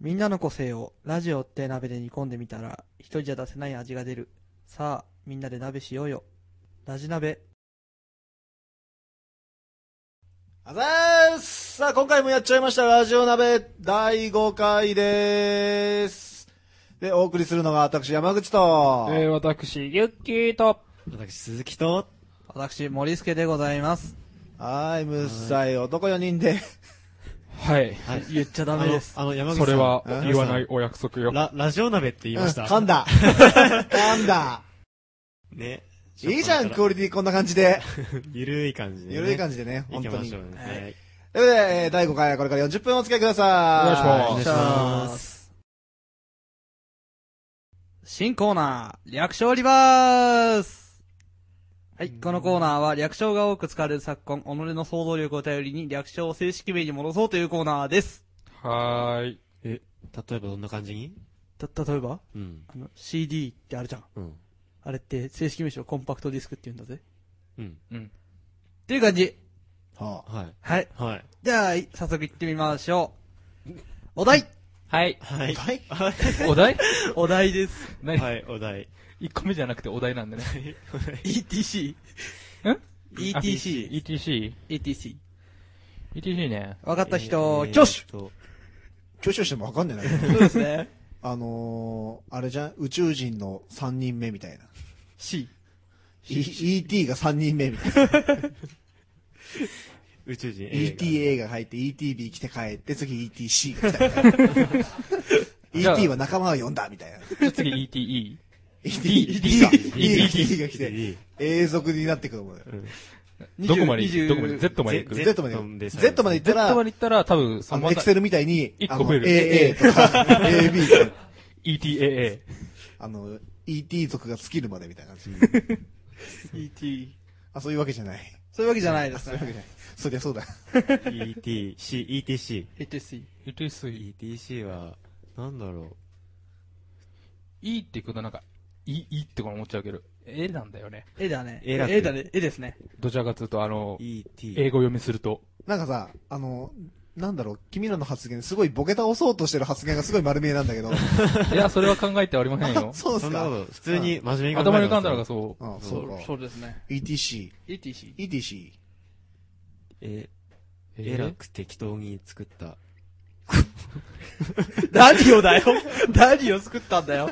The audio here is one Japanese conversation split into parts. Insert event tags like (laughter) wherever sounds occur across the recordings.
みんなの個性をラジオって鍋で煮込んでみたら一人じゃ出せない味が出る。さあ、みんなで鍋しようよ。ラジ鍋。あざーすさあ、今回もやっちゃいました。ラジオ鍋第5回でーす。で、お送りするのが私、山口と、えー、私、ユッキーと、私、鈴木と、私、森助でございます。はーい、むっさい男4人で、はい。はい。言っちゃダメです。あの、あの山口さん。それはうん言わないお約束よ。ラ、ラジオ鍋って言いました。うん噛んだ。(laughs) 噛んだ。ね。いいじゃん、クこオリティこんな感じで。ゆるい感じで、ね。ゆるい感じでね、行本当に。というきましょうね。はいはい。ことで、えー第5回はこれから40分お付き合いください。お願いしますお願いします。新コーナー、略称リバースはい、このコーナーは略称が多く使われる昨今、己の想像力を頼りに略称を正式名に戻そうというコーナーです。はーい。え、例えばどんな感じに？た、例えば？うん。あの、CD ってあるじゃん。うん。あれって正式名称コンパクトディスクって言うんだぜ。うん。うん。っていう感じ。はあはい。はい。はい。じゃあ、早速行ってみましょう。お題はい。はい。はい (laughs) お題？お題です。何、はい、お題。?1 個目じゃなくてお題なんでね。ETC。ん ETC。ETC? ETC。ETC ね。わかった人、えー挙手と挙手してもわかんねえな。そうですね。(laughs) あのー、あれじゃん？宇宙人の3人目みたいな。C。E- ET が3人目みたいな。(laughs) 宇宙人 ETA が入って ETB 来て帰って次 ETC が (laughs) 来たみたいな。ET は仲間を呼んだみたいな。じゃあ次 ETE。ET, か ET が来て、永続になってくるもんだよ。どこまで20どこまで ?Z まで行く Z まで Z、Z まで行った ?Z まら、で行ったら多分、そあの、エクセルみたいに、個増える AA とか、AB とか、ETAA。あの、ET 族が尽きるまでみたいな感じ。ET。あ、そういうわけじゃない。そういうわけじゃないですね。そういうわけじゃない。そりゃそうだ。ET、C、ETC。ETC。ETC。ETC は、なんだろ E ってことなんか、E、E ってこの思っちゃうけど、A なんだよね。絵だね。絵楽絵だね。絵ですね。どちらかというと、あのう。、ET。英語読みすると。なんかさ、あの、なんだろう、君らの発言、すごいボケ倒そうとしてる発言がすごい丸見えなんだけど。(laughs) いや、それは考えておりませんよ。(laughs) そうですか普通に真面目に考え頭に浮かんだのががそう。そうですね。ETC。ETC。ETC。え、ええらく適当に作った。(laughs) 何をだよ？何を作ったんだよ？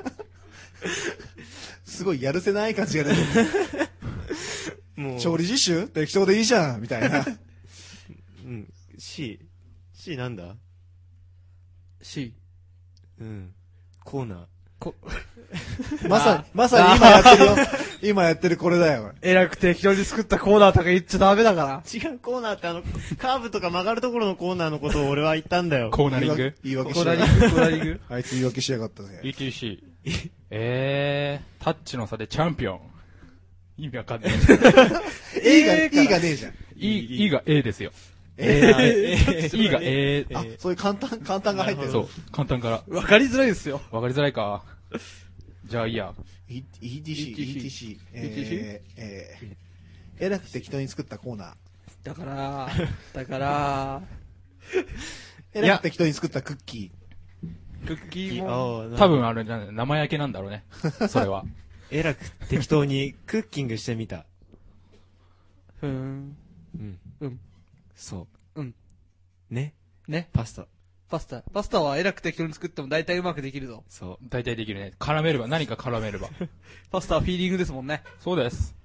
すごいやるせない感じが出て (laughs) もる。調理実習？適当でいいじゃんみたいな。(laughs) うん。C。C なんだ ?C。うん。コーナー。まさに、まさに今やってるよ。今やってるこれだよ。えらく適当に作ったコーナーとか言っちゃダメだから。違うコーナーってあの、カーブとか曲がるところのコーナーのことを俺は言ったんだよ。コーナリング？言い訳コしやがっーナリング、コーナリング。た。(laughs) あいつ言い訳しやがったぜ。ETC。(laughs) えー、タッチの差でチャンピオン。意味わかんない。(laughs) E が、A から E がねえじゃん。E、E が A ですよ。A E が A、あ、そういう簡単、簡単が入ってる。そう、簡単から。わかりづらいですよ。わかりづらいか。じゃあいいや。E- ETC、ETC。えー、えー、えらく適当に作ったコーナー。だから、(laughs) だから、えらく適当に作ったクッキクッキーも、多分あれじゃない、生焼けなんだろうね。(laughs) それは。えらく適当にクッキングしてみた。ふーん。うん。うん。そう。うん。ね。ね。パスタ。パスタ。パスタはえらく適当に作っても大体うまくできるぞ。そう。大体できるね。絡めれば、何か絡めれば。(laughs) パスタはフィーリングですもんね。そうです。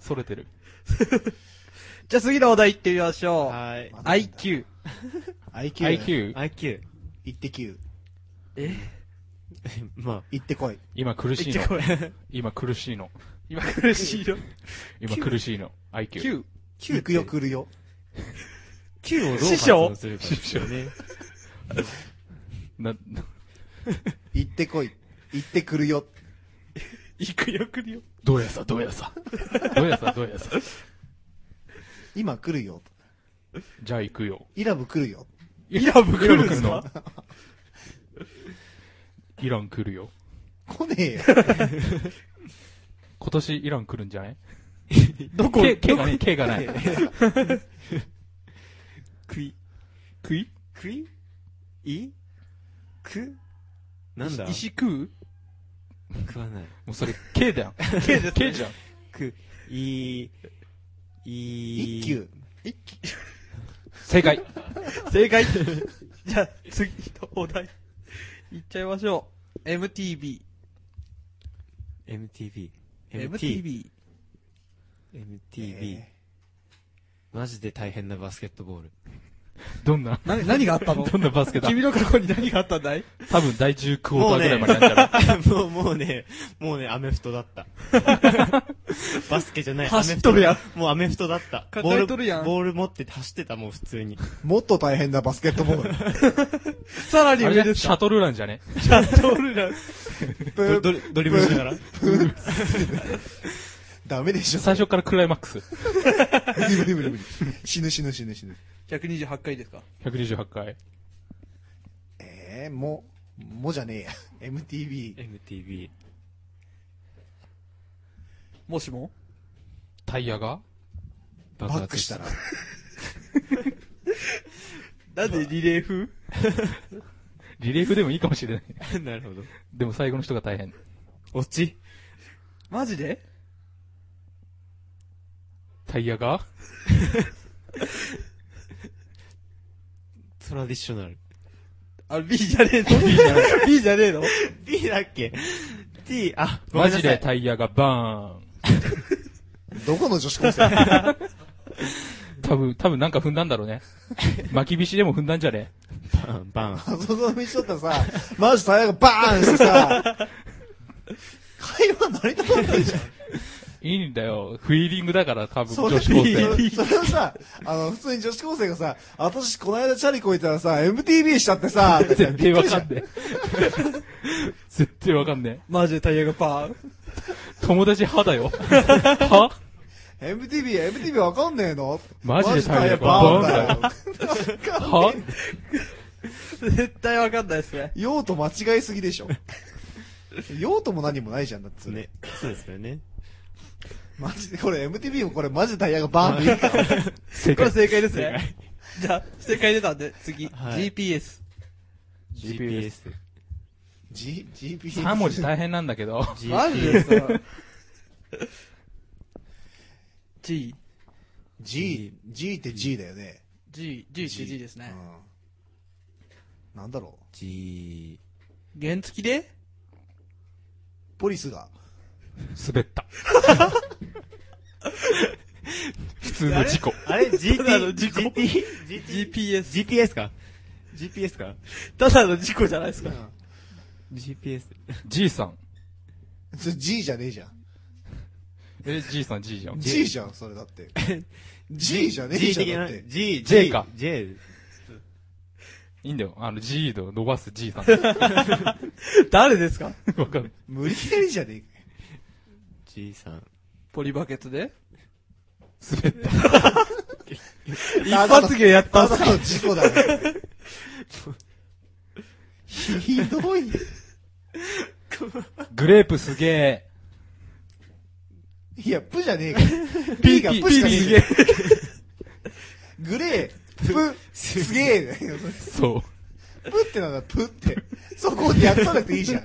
それてる。(laughs) じゃあ次のお題行ってみましょう。はい。IQ。IQ。(laughs) IQ。IQ。行ってきゅう。え？ま行ってこい。今苦しいの。言ってこい。今苦しいの。今苦しいよ。今苦しいの。IQ。9。行くよ来るよ。Q をどう師匠発音するかですよね。な、行ってこい。行ってくるよ。行くよ来るよ。どうやさ、どうやさ。どうやさ、どうやさ。今来るよ。じゃあ行くよ。イラブ来るよ。イラブ来るんですイラブか？イラン来るよ。来ねえよ。今年イラン来るんじゃない？どこ、K, がない、K がない。食い、食い？食い？い？く？なんだ？石食う？食わない。もうそれ、K だよ。(laughs) K です K じゃん。く、い、い、一級。正解。(laughs) 正解じゃあ、次のお題。いっちゃいましょう。MTV。MTV。MTV。MTV。マジで大変なバスケットボール。どんな、な、何があったの？どんなバスケだ？君の過去に何があったんだい？多分第10クォーターぐらいまでやんじゃろ。(laughs) もう、もうね、もうね、アメフトだった。(laughs) バスケじゃない。走っとるやんアメフトもうアメフトだった。抱えとるやんボールボール持って走ってた、もう普通に。もっと大変なバスケットボール。(laughs) さらに上ですシャトルランじゃね？シャトルラン。ドドリドリブルしながら？ダメでしょ。最初からクライマックス。無理無理無理無理。死ぬ死ぬ死ぬ死ぬ。128回ですか？128回。えー、も、もじゃねえや。MTV。MTV。もしも？タイヤが？バックしたら。(laughs) なんでリレー風？(laughs) リレーフでもいいかもしれない。(laughs) なるほど。でも最後の人が大変。落ち？マジで？タイヤが？(laughs) トラディショナル。あ、B じゃねえの ?B じゃねえ B じゃねえの？D だっけ ?T、あ、ごめマんなさい。ジでタイヤがバ (laughs) どこの女子高生？ーン。多分、多分なんか踏んだんだろうね。巻きびしでも踏んだんじゃね？バン、バン。あそこの道だったらさ、マジタイヤがバーンしてさ、(laughs) 会話成り立たないじゃん。いいんだよ。フィーリングだから多分女子高そ生。れそれをさ、あの、普通に女子高生がさ、私この間チャリこいたらさ、MTV しちゃってさ、絶対わかんねえ。絶対わかんねマジでタイヤがパー。友達派だよ。(laughs) は？MTV、MTV わかんねえの？マジでタイヤがバーンだよ。は？絶対わかんないですね。用途間違いすぎでしょ。用途も何もないじゃん、だって。ね。そうですよね。マジで、これ MTV もこれマジでタイヤがバーンって言うから。(laughs) 正解。これ正解ですね。じゃあ、正解出たんで、次。はい GPS。GPS。G、GPS。3文字大変なんだけど。(laughs) マジですか G。G、G って G だよね。G、G って G ですね。うん。なんだろう。G、原付きで？ポリスが。滑った。(laughs) 普通の事故。あれ ?GT、ただの事故 GT、GT、GPS。GPS か ?GPS か？ただの事故じゃないですか。?GPS。G さん。それ G じゃねえじゃん。え、G さん G じゃん。G じゃん、それだって。G じゃねえ G じゃん。的な？だって。G、J か J。いいんだよ。あの G の伸ばす G さん。(laughs) 誰ですか？わかんない。無理やりじゃねえか G さん。ポリバケツで？滑った。(laughs) 一発芸やったんすか？ただの事故だよ。ひどい。グレープすげえ。いや、プじゃねえか。P がプしかねえか。グレー、プ、すげえ。そう。プってなんだ、プって。そこでやったなくていいじゃん。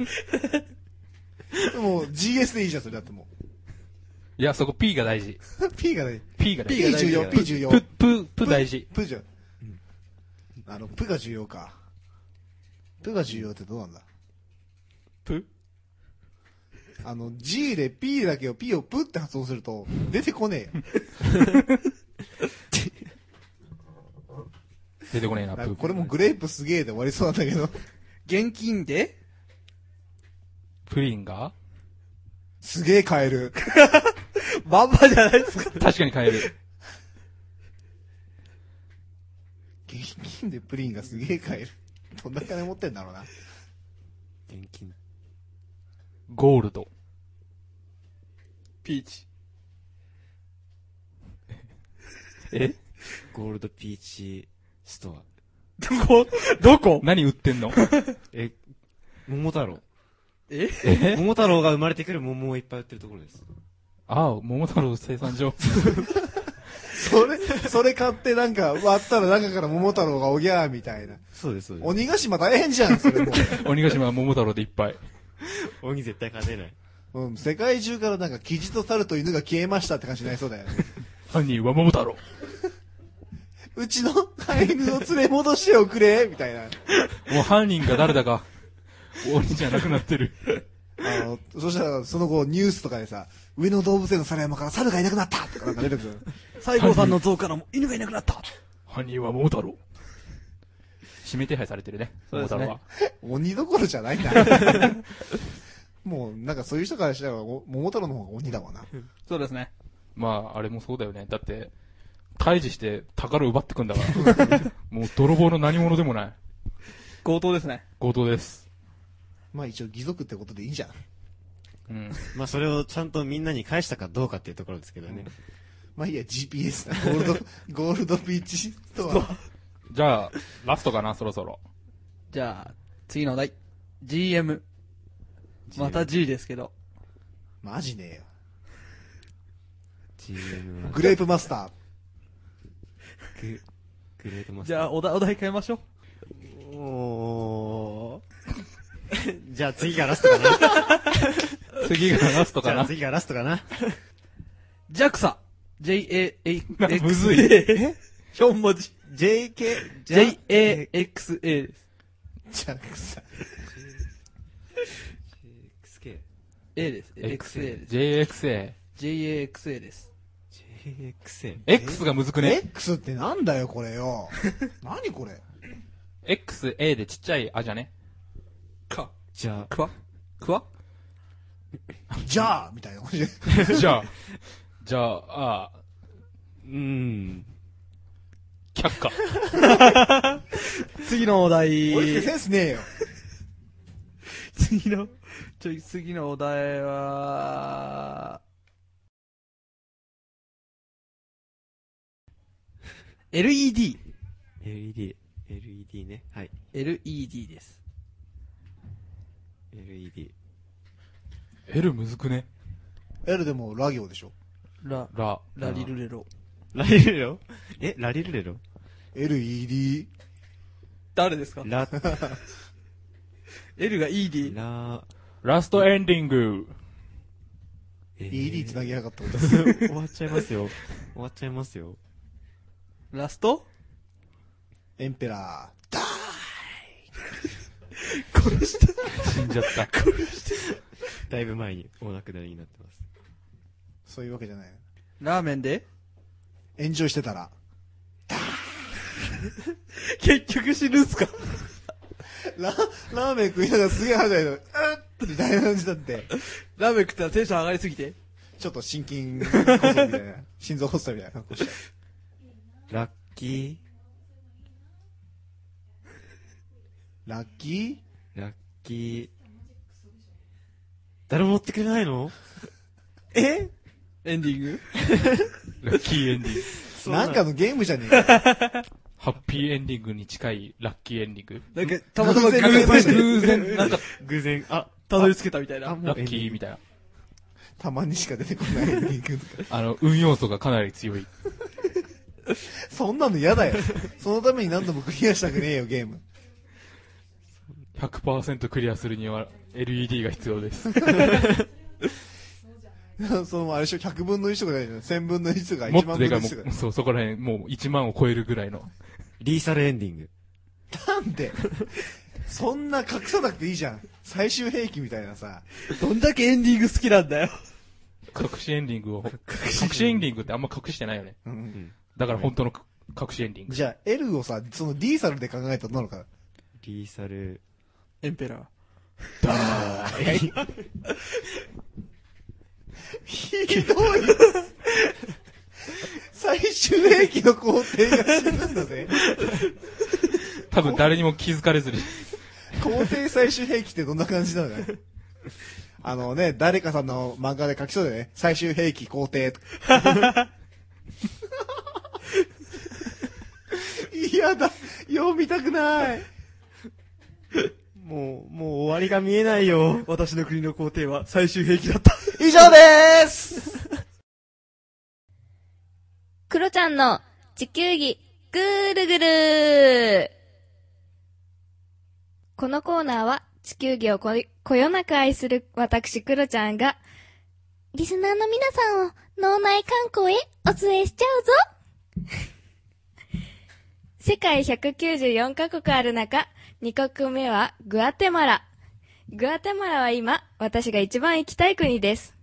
もう GS でいいじゃん、それだってもいや、そこ P が大事。う。(laughs) P がね、P が大 P 事。重要、P 重要。プ、プ、プ大事。プじゃん。あの、プが重要か。プが重要ってどうなんだ？プあの、G で P だけを P をプって発音すると、出てこねえよ。(laughs) 出てこねえな、プ。なんかこれもグレープすげえで終わりそうなんだけど、現金で？プリンが？すげえ買える。バンバじゃないですか。確かに買える。現金でプリンがすげえ買える。どんな金持ってんだろうな。現金。ゴールド。ピーチ。え？ゴールドピーチストア。どこ？どこ？何売ってんの？え、桃太郎。ええ？桃太郎が生まれてくる桃をいっぱい売ってるところです。ああ、桃太郎生産所。(laughs) それ、それ買ってなんか割ったら中から桃太郎がおぎゃーみたいな。そうです、そうです。鬼ヶ島大変じゃん、それも (laughs) 鬼ヶ島は桃太郎でいっぱい。鬼絶対勝てない。う。うん、世界中からなんか、キジと猿と犬が消えましたって感じになりそうだよね。犯人は桃太郎。うちの飼い犬を連れ戻しておくれみたいな。もう犯人が誰だか、鬼じゃなくなってる。あの、そしたら、その後、ニュースとかでさ、上野動物園の猿山から猿がいなくなったとかなんか出てくる。(laughs) 西郷さんの像からも犬がいなくなった。犯人は桃太郎。指名手配されてるね。そうですね桃太郎は。鬼どころじゃないんだ。(laughs) もう、なんかそういう人からしたら、お桃太郎の方が鬼だわな。そうですね。まあ、あれもそうだよね。だって、退治して宝を奪ってくんだから。(laughs) もう泥棒の何者でもない。強盗ですね。強盗です。まあ一応、義足ってことでいいじゃん。うん。まあそれをちゃんとみんなに返したかどうかっていうところですけどね。まあいいや、GPS だ。ゴールド、(laughs) ゴールドビーチストア。じゃあ、ラストかな、そろそろ。じゃあ、次のお題。GM。また G ですけど。マジねえよ。GM はグレープマスター。グ、グレートマスじゃあ、お題、お題変えましょう。おー。(laughs) じゃあ次がラストかな。(laughs) 次がラストかな。じゃあ次がラストかな。JAXA。J-A-A-X-A。むずいえ ?4 文字。JK、J-A-X-A です。ジャックさ。XK、A です。XA です。JXA。J-A-X-A です。JXA。X がむずくね？X ってなんだよ、これよ。何これ？?XA でちっちゃいあじゃね？か。じゃあ、くわくわ？じゃあみたいな感じで。(laughs) じゃあ、じゃあ、あうーん。却下。次のお題。俺センスねえよ。次の、ちょい、次のお題は、LED。LED、LED ね。はい。LED です。LED。L むずくね？L でもラ行でしょ。ラ、ラ。ラリルレロ。ラリルレロ？え、ラリルレロ？LED。誰ですか？ラ、?L が ED。ラ、ラストエンディング。え ED つなぎやがったこと終わっちゃいますよ。終わっちゃいますよ。ラスト？エンペラー。ダ殺した。死んじゃった。(laughs) だいぶ前にお亡くなりになってます。ーそういうわけじゃない。ラーメンで？エンジョイしてたら。(laughs) 結局死ぬんすか？(laughs) ラ、ラーメン食いながらすげえはじゃいの、うっみたいな感じだって。ラーメン食ったらテンション上がりすぎて？ちょっと心筋梗塞みたいな。心臓発作みたいな格好して。ラッキラッキー、ラッキー。誰も持ってくれないの？え？エンディング？(laughs) ラッキーエンディング。ーなんかのゲームじゃねえか。(laughs) ハッピーエンディングに近いラッキーエンディング。なんか、たまたま偶然偶然、偶然、(laughs) なんか、偶然、あ、たどり着けたみたいあ、な。ラッキーみたいな。たまにしか出てこないエンディングとか。あの、運要素がかなり強い。そんなの嫌だよ。そのために何度もクリアしたくねえよ、ゲーム。100%クリアするには LED が必要です。(laughs) その、あれでしょ、100分の1とかじゃないじゃん。1000分の1とか1もっとでかい、万分の1とかもう、。そう、そこら辺、もう1万を超えるぐらいの。リーサルエンディング。なんで？そんな隠さなくていいじゃん。最終兵器みたいなさ。どんだけエンディング好きなんだよ。隠しエンディングを、隠しエンディングってあんま隠してないよね。うんだから本当の隠しエンディング。じゃあ、L をさ、その D サルで考えたらどうなのかな？リーサル、エンペラひどい最終兵器の工程が死ぬんだぜ。多分誰にも気づかれずに。工程最終兵器ってどんな感じなのかなあのね、誰かさんの漫画で書きそうだよね。最終兵器工程とか。(laughs) 嫌だ。読みたくない。もう、もう終わりが見えないよ。私の国の皇帝は最終兵器だった。以上ですクロちゃんの地球儀ぐーるぐるこのコーナーは地球儀をここよなく愛する私クロちゃんがリスナーの皆さんを脳内観光へお連れしちゃうぞ世界194カ国ある中、2国目はグアテマラ。グアテマラは今、私が一番行きたい国です。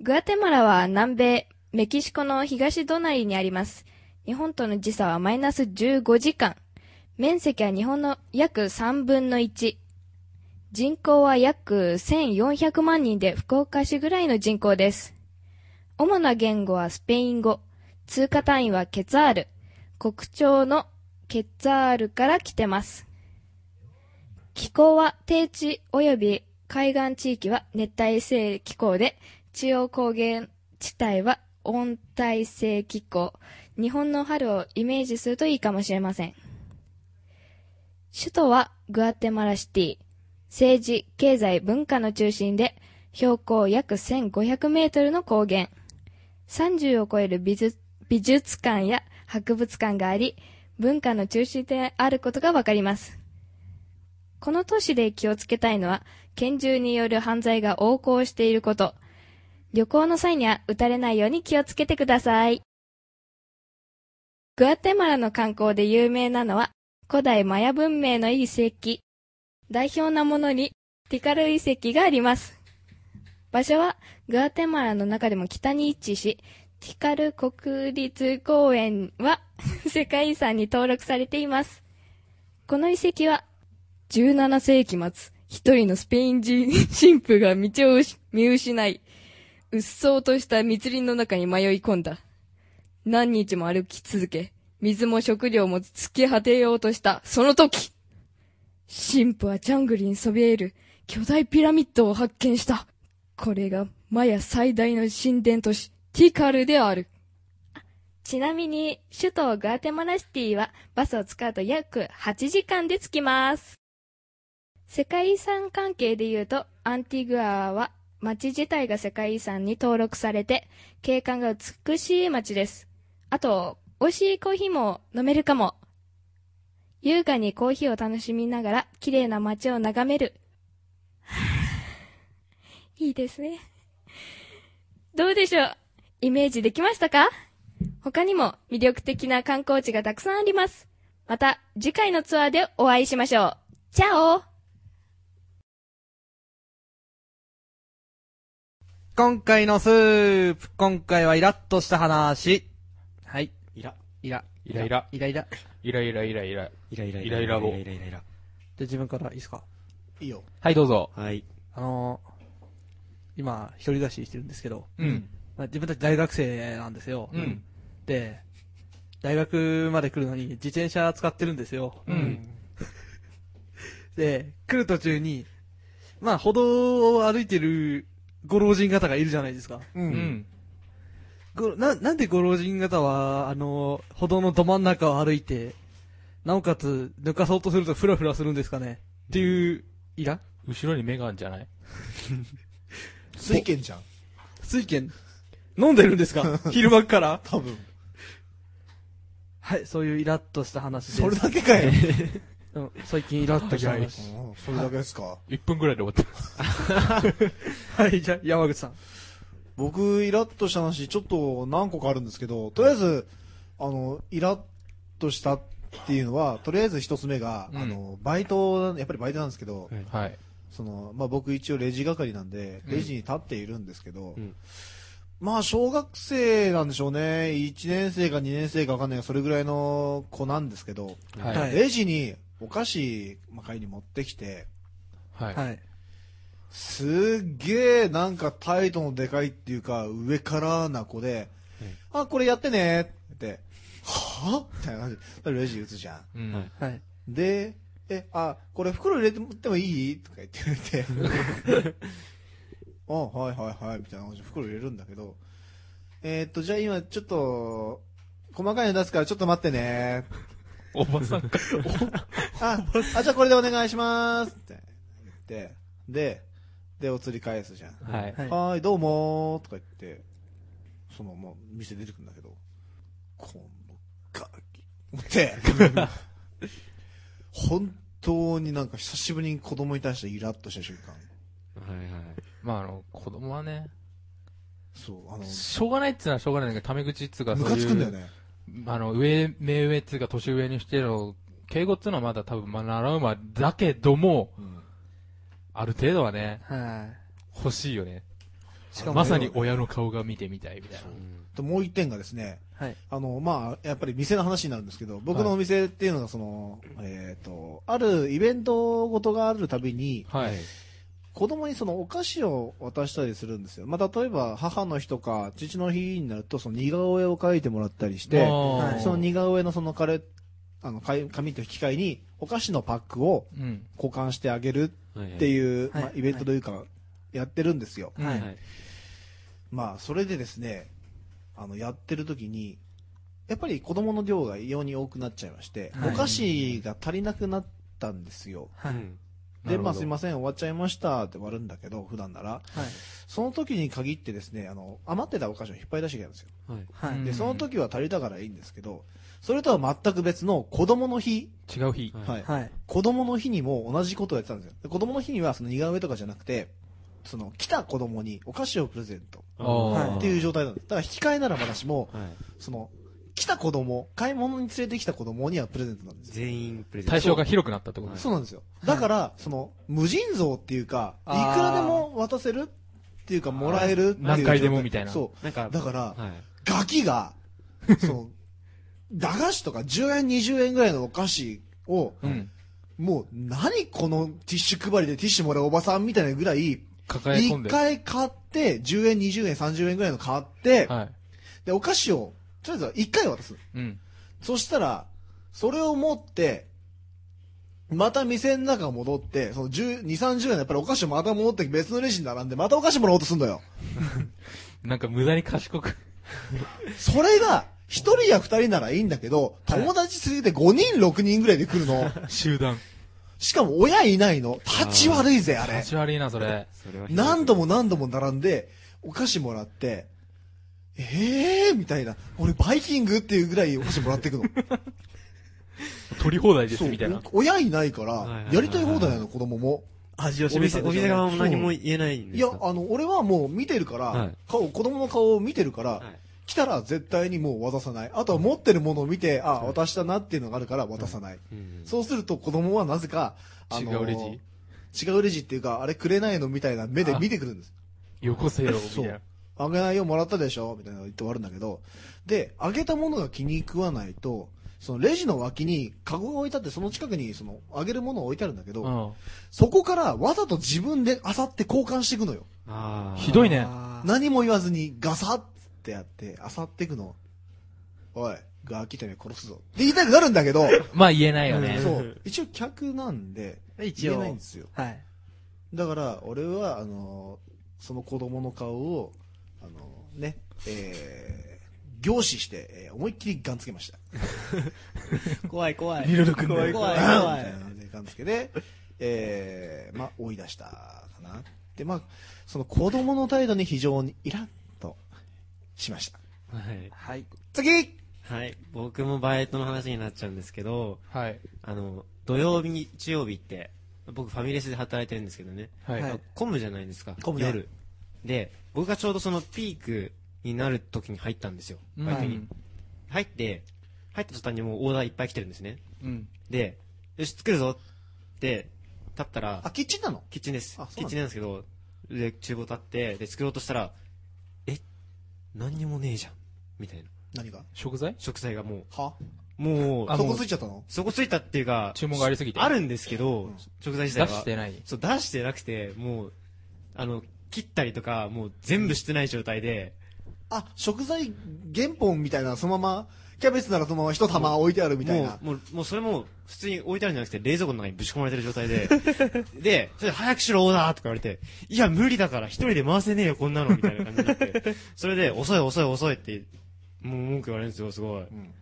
グアテマラは南米、メキシコの東隣にあります。日本との時差はマイナス15時間。面積は日本の約3分の1。人口は約1400万人で福岡市ぐらいの人口です。主な言語はスペイン語。通貨単位はケツァール。国鳥のケツァールから来てます。気候は低地及び海岸地域は熱帯性気候で、中央高原地帯は温帯性気候。日本の春をイメージするといいかもしれません。首都はグアテマラシティ。政治、経済、文化の中心で、標高約1500メートルの高原。30を超える美術美術館や博物館があり、文化の中心であることがわかります。この都市で気をつけたいのは、拳銃による犯罪が横行していること。旅行の際には撃たれないように気をつけてください。グアテマラの観光で有名なのは、古代マヤ文明の遺跡。代表なものにティカル遺跡があります。場所はグアテマラの中でも北に位置し、ティカル国立公園は (laughs) 世界遺産に登録されています。この遺跡は17世紀末、一人のスペイン人 (laughs) 神父が道を見失い、うっそうとした密林の中に迷い込んだ。何日も歩き続け、水も食料も突き果てようとした、その時神父はジャングルにそびえる巨大ピラミッドを発見した。これがマヤ最大の神殿都市、ティカルである。ちなみに、首都グアテマラシティはバスを使うと約8時間で着きます。世界遺産関係で言うと、アンティグアは町自体が世界遺産に登録されて、景観が美しい町です。あと、美味しいコーヒーも飲めるかも。優雅にコーヒーを楽しみながら綺麗な街を眺める。(sighs) いいですね。どうでしょう？イメージできましたか？他にも魅力的な観光地がたくさんあります。また次回のツアーでお会いしましょう。チャオ今回のスープ、今回はイラッとした話。はい。イラ。イラ。イライラ。イライラ。イライライライラ。イライライライラ語イライライライラ。じゃあ自分からいいですか？いいよ。はい、どうぞ。はい。あのー、今、一人暮らししてるんですけど、うん。まあ、自分たち大学生なんですよ。うん。で、大学まで来るのに自転車使ってるんですよ。うん。(laughs) で、来る途中に、まあ、歩道を歩いてるご老人方がいるじゃないですか。う。うんん。ごな、なんでご老人方は、あの、歩道のど真ん中を歩いて、なおかつ、抜かそうとするとフラフラするんですかねっていう、イラ後ろに目があるんじゃない？(laughs) 水拳じゃん。水拳、飲んでるんですか？(laughs) 昼間っから？多分。はい、そういうイラッとした話です。それだけかよ。(laughs) うん最近イラッとした話。うんそれだけですか？?1 分ぐらいで終わった。(laughs) はい、じゃあ、山口さん。僕、イラッとした話、ちょっと何個かあるんですけど、とりあえず、あの、イラッとしたっていうのは、とりあえず一つ目が、うんあの、バイト、やっぱりバイトなんですけど、はい。その、まあ、僕一応レジ係なんで、うんレジに立っているんですけど、うんまあ、小学生なんでしょうね。1年生か2年生かわかんないが、それぐらいの子なんですけど、はい。はいレジにお菓子、まあ、買いに持ってきて、はい。はい。すっげえなんか態度のでかいっていうか、上からな子で、あ、これやってねって言って、はみたいな感じで、レジ打つじゃん。うん。はい。で、え、あ、これ袋入れてもってもいい？とか言ってくれて、あ、はいはいはい、みたいな感じで袋入れるんだけど、えーっと、じゃあ今ちょっと、細かいの出すからちょっと待ってね。おばさんか。あ、あ、じゃあこれでお願いしますって言って、で、で、お釣り返すじゃん。はい。はい。はーい、どうもーとか言って、その、もう、店出てくるんだけど、このガキって、本当になんか久しぶりに子供に対してイラッとした瞬間。はいはい。まあ、あの、子供はね、そう、あの、しょうがないっつうのはしょうがないんだけど、タメ口っつうか、ムそういうカつくんだよね。あの、上、目上っつうか、年上にしての、敬語っつうのはまだ多分、まあ、習うまだけども、うんある程度はね、は欲しいよね。い。しかも、まさに親の顔が見てみたいみたいな。ともう一点がですね、はい。あの、まあ、やっぱり店の話になるんですけど、僕のお店っていうのが、その、えっ、と、あるイベントごとがあるたびに、はい。子供にそのお菓子を渡したりするんですよ。まあ、例えば、母の日とか、父の日になると、その似顔絵を描いてもらったりして、はいその似顔絵のその彼、あの、かい紙と引き換えに、お菓子のパックをうん。交換してあげるはいっていう、はいまあ、イベントというか、やってるんですよ。うんはいはい。まあ、それでですね、あの、やってる時に、やっぱり子供の量が異様に多くなっちゃいまして、はいお菓子が足りなくなったんですよ。はい。うんで、まあ、すいません、終わっちゃいましたって終わるんだけど、普段なら。はい。その時に限ってですね、あの、余ってたお菓子を引っ張り出してきたんですよ。はい。で、その時は足りたからいいんですけど、それとは全く別の子供の日、違う日。はいはい。はい。子供の日にも同じことをやってたんですよ。で子供の日にはその似顔絵とかじゃなくて、その来た子供にお菓子をプレゼントはいっていう状態なんです。だから引き換えならまだしも、はい。その、来た子供、買い物に連れてきた子供にはプレゼントなんですよ。全員プレゼント。対象が広くなったってことです。そうなんですよ。だから、その、無尽蔵っていうか、いくらでも渡せるっていうか、もらえるっていう何回でもみたいなそなんかう。、だから、はい。ガキが、その、(laughs) 駄菓子とか10円、20円ぐらいのお菓子を、うん。もう、何このティッシュ配りでティッシュもらうおばさんみたいなぐらい、一抱え込んで。回買って、10円、20円、30円ぐらいの買って、はい。で、お菓子を、とりあえずは1回渡す。うん。そしたら、それを持って、また店の中戻って、その10、2、30円のやっぱりお菓子をまた戻って別のレジに並んで、またお菓子もらおうとすんだよ。(laughs) なんか無駄に賢く。それが、1人や2人ならいいんだけど、友達連れて5人、6人ぐらいで来るの。(laughs) 集団。しかも親いないの。立ち悪いぜ、あれ立。ち悪いな、それ。何度も何度も並んで、お菓子もらって、ええーみたいな。俺バイキングっていうぐらいお菓子もらっていくの。(laughs) 取り放題です、みたいな。お親いないからはいはいはい、やりたい放題なの、子供も。味を示すんでしょうね店側も何も言えないんでいやあの、俺はもう見てるから、はい顔、子供の顔を見てるから、はい来たら絶対にもう渡さない。あとは持ってるものを見て、あ、渡したなっていうのがあるから渡さない。うんそうすると子供はなぜか、あの違うレジ？違うレジっていうか、あれくれないのみたいな目であ見てくるんです。よこせよ、みたそいうな。あげないよ、もらったでしょ？みたいなの言って終わるんだけど、で、あげたものが気に食わないと、そのレジの脇にカゴが置いてあって、その近くにその、あげるものを置いてあるんだけど、うん。そこからわざと自分で漁って交換していくのよ。あーひどいね。あー何も言わずにガサッってやって、漁っていくの。おい、ガキてめえ殺すぞ。って言いたくなるんだけど、(laughs) まあ言えないよね。そう、一応客なんで、一応言えないんですよ。はい。だから、俺は、あの、その子供の顔を、あの、ね、えー、凝視して、えー思いっきりガンつけました。(laughs) 怖い怖い。リルル君で怖い怖い怖。ないガンつけて、えー、まあ、追い出したかな。で、まあ、その子供の態度に非常にイラッとしました。はい。はい。次はい。僕もバイトの話になっちゃうんですけど、はい。あの、土曜日、日曜日って、僕ファミレスで働いてるんですけどね。はい。はい混むじゃないですか。混むね夜。で、僕がちょうどそのピークになる時に入ったんですよ。バイトに。入って、入った途端にもうオーダーいっぱい来てるんですね。うん。で、よし、作るぞって、立ったらあ、、キッチンなの？キッチンですキッチンなんですけど、で、厨房立って、で、作ろうとしたら、え、何にもねえじゃん。みたいな。何が？食材？食材がもは？う、もう、あそこついちゃったの？そこついたっていうか、注文がありすぎて。あるんですけど、食材自体は。出してない。そう、出してなくて、もう、あの、切ったりとか、もう全部してない状態で、あ、食材原本みたいな、そのまま、キャベツならそのまま一玉置いてあるみたいな。もう、もう、もうそれも、普通に置いてあるんじゃなくて、冷蔵庫の中にぶち込まれてる状態で、(laughs) で、それで早くしろオーダーとか言われて、いや、無理だから、一人で回せねえよ、こんなの、みたいな感じになって、(laughs) それで、遅い遅い遅いって、もう文句言われるんですよ、すごい。ん。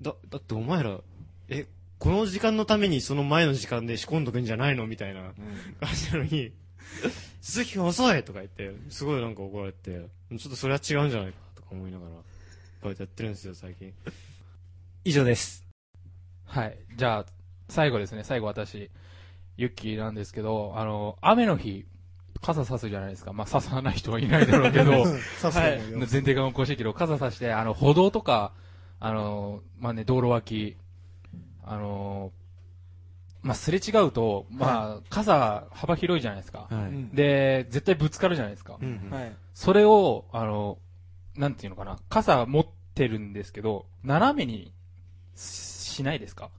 だ、だってお前ら、え、この時間のためにその前の時間で仕込んどくんじゃないの？みたいな感じなのに、鈴木が遅いとか言って、すごいなんか怒られて、ちょっとそれは違うんじゃないかとか思いながら。ぱいやってるんですよ、最近。以上です。はい。じゃあ、最後ですね。最後私、ユッキーなんですけど、あの、雨の日、傘差すじゃないですか。まあ、差さない人はいないだろうけど、(laughs) さすがに前提がおかしいけど、傘差して、あの、歩道とか、あの、まあね、道路脇、あの、まあ、すれ違うと、まあ、傘幅広いじゃないですか。はうんで、絶対ぶつかるじゃないですか。うんうんはい。それを、あの、なんていうのかな、傘持ってるんですけど、斜めにししないですか？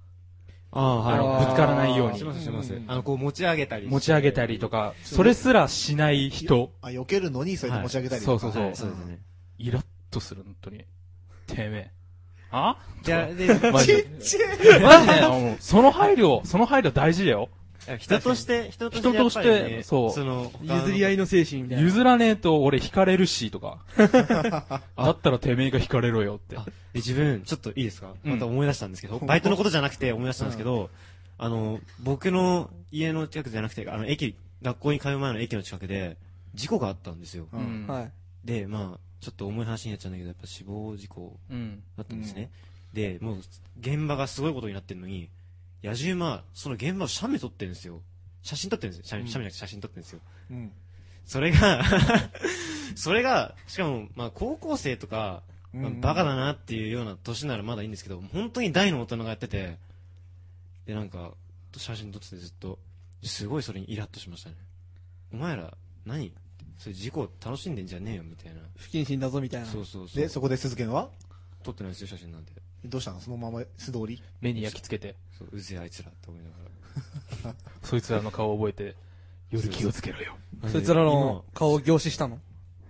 ああ、あのはい。ぶつからないようにしますしますうん。あの、こう持ち上げたり。持ち上げたりとか、それすらしない人、あ、避けるのに、それで持ち上げたりとか。そうそうそうはいそうですね。イラッとする、本当に。てめえ。あ？じゃあ、で、マジで。マジで、その配慮、その配慮大事だよ。人として、人として、人としてやっぱりねそうその、譲り合いの精神みたいな。譲らねえと俺惹かれるし、とか。(laughs) だったらてめえが惹かれろよってあ。で自分、ちょっといいですか？うんまた思い出したんですけど、バイトのことじゃなくて思い出したんですけど、あの、僕の家の近くじゃなくて、あの、駅、学校に通う前の駅の近くで、事故があったんですよ。ううんん。はい。で、まあ、ちょっと重い話になっちゃうんだけど、やっぱ死亡事故うん。だったんですね。で、もう、現場がすごいことになってるのに、野獣馬、その現場を写メ撮ってるんですよ。写真撮ってるんですよ。写メ、写メじゃなくて写真撮ってるんですよ。うん。それが、(laughs) それが、しかも、まあ、高校生とか、まあバカだなっていうような年ならまだいいんですけど、本当に大の大人がやってて、で、なんか、写真撮っててずっと、すごいそれにイラッとしましたね。お前ら、何それ事故楽しんでんじゃねえよ、みたいな。不謹慎だぞみたいな。そうそうそう。で、そこで鈴剣は？撮ってないですよ、写真なんて。どうしたの？そのまま素通り？目に焼き付けて、そう、うぜえあいつらって思いなが (laughs) そいつらの顔を覚えて、夜気をつけろよ。ら。そいつらの顔を凝視したの？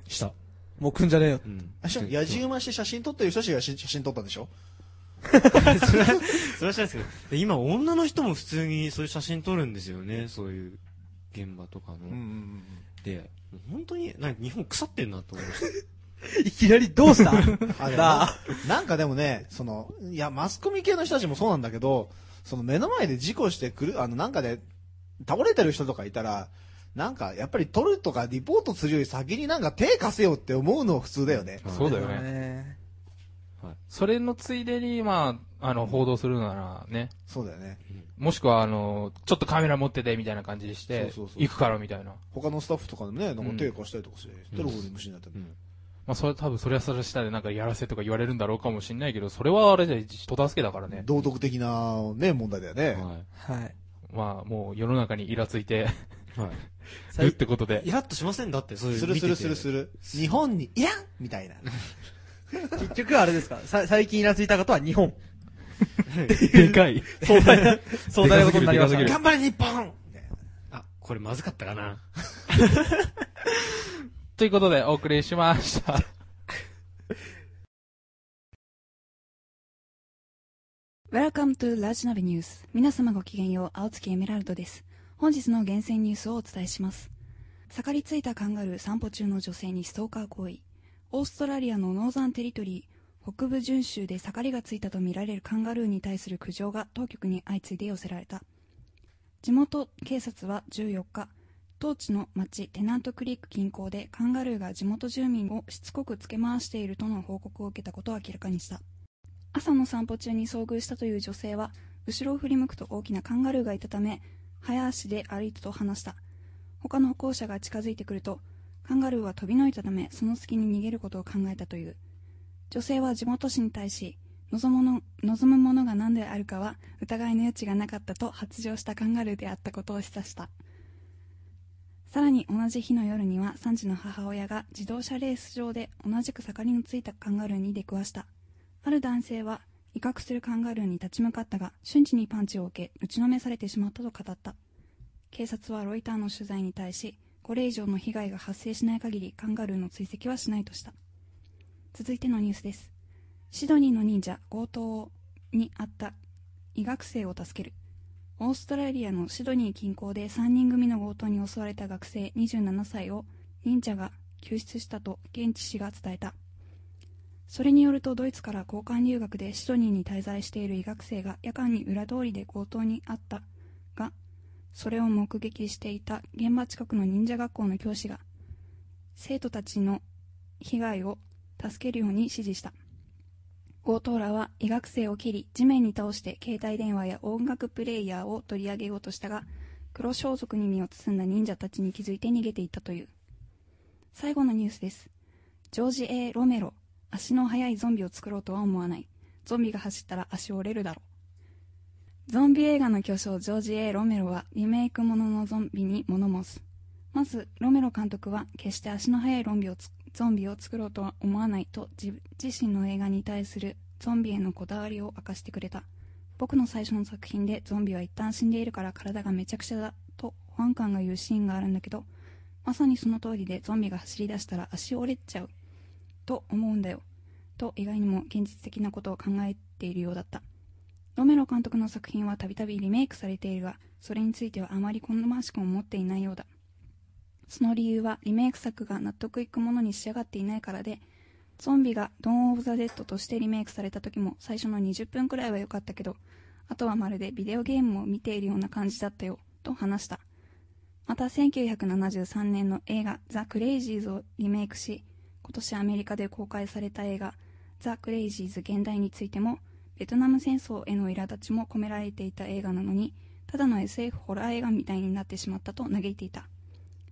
今した。もう来んじゃねえよ。うん。あ、しかも野獣馬して写真撮ってる人たちが写写真撮ったんでしょ？それは、それは知らないですけど、で今女の人も普通にそういう写真撮るんですよね、そういう現場とかの。うんうんで、本当に、なんか日本腐ってんなと思いました。(laughs) いきなりどうした？(laughs) うん。あでもだあなんかでもね、その、いや、マスコミ系の人たちもそうなんだけど、その目の前で事故してくる、あの、なんかで、倒れてる人とかいたら、なんか、やっぱり撮るとかリポートするより先になんか手貸せよって思うの普通だよね。そうだよね。ね。それのついでに、まあ、あの、報道するならね、そうだよね。もしくは、あの、ちょっとカメラ持ってて、みたいな感じにして、そうそうそう行くから、みたいな。他のスタッフとかでもね、なんか手貸したりとかして、してる方に虫になってる。まあ、それ多分、それはそれしたでなんかやらせとか言われるんだろうかもしれないけど、それはあれで人助けだからね。道徳的なね、問題だよね。ははい。まあ、もう世の中にイラついてい。(laughs) はるってことでい。。イラッとしませんだって、そういうするするするる。する。日本にいらんみたいな。(laughs) 結局あれですか？さ最近イラついたことは日本。(laughs) でかい。壮大な、壮大なことになりました頑張れ日本あ、これまずかったかな。(laughs) ということで、お送りしました。Welcome to ラジナビニュース。皆様ごきげんよう、青月エメラルドです。本日の厳選ニュースをお伝えします。盛りついたカンガルー散歩中の女性にストーカー行為。オーストラリアのノーザンテリトリー、北部準州で盛りがついたとみられるカンガルーに対する苦情が当局に相次いで寄せられた。地元警察は14日、当地の町テナントクリーク近郊でカンガルーが地元住民をしつこくつけ回しているとの報告を受けたことを明らかにした。朝の散歩中に遭遇したという女性は後ろを振り向くと大きなカンガルーがいたため早足で歩いたと話した他の歩行者が近づいてくるとカンガルーは飛びのいたためその隙に逃げることを考えたという女性は地元紙に対し望むもの望むものが何であるかは疑いの余地がなかったと発情したカンガルーであったことを示唆した。さらに同じ日の夜には3児の母親が自動車レース場で同じく盛りのついたカンガルーに出くわした。ある男性は威嚇するカンガルーに立ち向かったが瞬時にパンチを受け打ちのめされてしまったと語った。警察はロイターの取材に対しこれ以上の被害が発生しない限りカンガルーの追跡はしないとした。続いてのニュースです。シドニーの忍者強盗にあった医学生を助ける。オーストラリアのシドニー近郊で3人組の強盗に襲われた学生27歳を忍者が救出したと現地紙が伝えた。それによるとドイツから交換留学でシドニーに滞在している医学生が夜間に裏通りで強盗にあったがそれを目撃していた現場近くの忍者学校の教師が生徒たちの被害を助けるように指示した。強盗らは医学生を切り地面に倒して携帯電話や音楽プレイヤーを取り上げようとしたが黒装束に身を包んだ忍者たちに気づいて逃げていったという。最後のニュースです。ジョージ・ A・ ロメロ足の速いゾンビを作ろうとは思わない。ゾンビが走ったら足折れるだろう。ゾンビ映画の巨匠ジョージ・ A・ ロメロはリメイクもののゾンビに物申す。まずロメロ監督は決して足の速いゾンビをゾンビを作ろうとは思わないと自身の映画に対するゾンビへのこだわりを明かしてくれた。僕の最初の作品でゾンビは一旦死んでいるから体がめちゃくちゃだと保安官が言うシーンがあるんだけどまさにその通りでゾンビが走り出したら足折れちゃう。と思うんだよ。と意外にも現実的なことを考えているようだった。ロメロ監督の作品はたびたびリメイクされているがそれについてはあまり好ましく思っていないようだ。その理由はリメイク作が納得いくものに仕上がっていないからでゾンビがドン・オブ・ザ・デッドとしてリメイクされた時も最初の20分くらいは良かったけどあとはまるでビデオゲームを見ているような感じだったよと話した。また1973年の映画「ザ・クレイジーズ」をリメイクし今年アメリカで公開された映画「ザ・クレイジーズ現代」についてもベトナム戦争への苛立ちも込められていた映画なのにただの SF ホラー映画みたいになってしまったと嘆いていた。